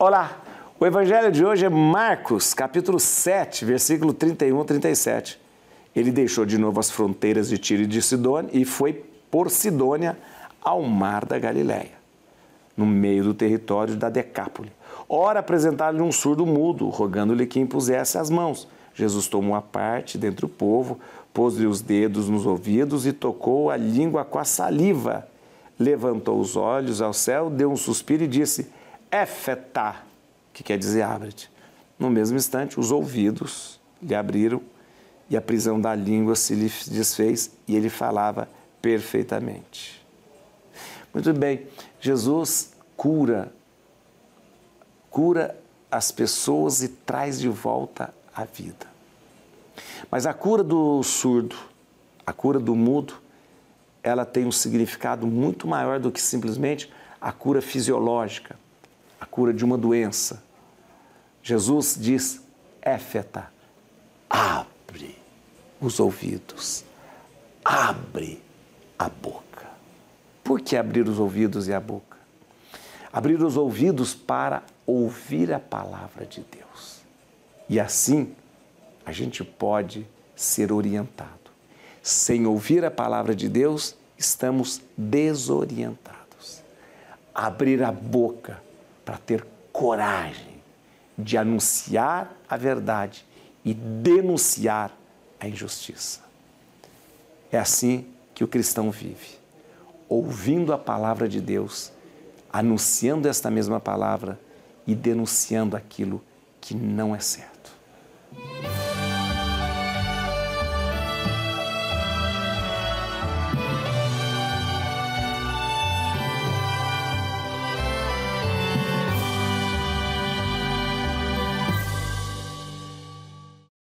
Olá, o evangelho de hoje é Marcos, capítulo 7, versículo 31 a 37. Ele deixou de novo as fronteiras de Tiro e de Sidônia e foi por Sidônia ao mar da Galileia, no meio do território da Decápole. Ora, apresentaram-lhe um surdo mudo, rogando-lhe que impusesse as mãos. Jesus tomou a parte dentre o povo, pôs-lhe os dedos nos ouvidos e tocou a língua com a saliva. Levantou os olhos ao céu, deu um suspiro e disse: Éfetá, que quer dizer abre-te. No mesmo instante, os ouvidos lhe abriram e a prisão da língua se lhe desfez e ele falava perfeitamente. Muito bem, Jesus cura, cura as pessoas e traz de volta a vida. Mas a cura do surdo, a cura do mudo, ela tem um significado muito maior do que simplesmente a cura fisiológica a cura de uma doença. Jesus diz: Éfeta, abre os ouvidos, abre a boca. Por que abrir os ouvidos e a boca? Abrir os ouvidos para ouvir a palavra de Deus. E assim a gente pode ser orientado. Sem ouvir a palavra de Deus, estamos desorientados. Abrir a boca para ter coragem de anunciar a verdade e denunciar a injustiça. É assim que o cristão vive, ouvindo a palavra de Deus, anunciando esta mesma palavra e denunciando aquilo que não é certo.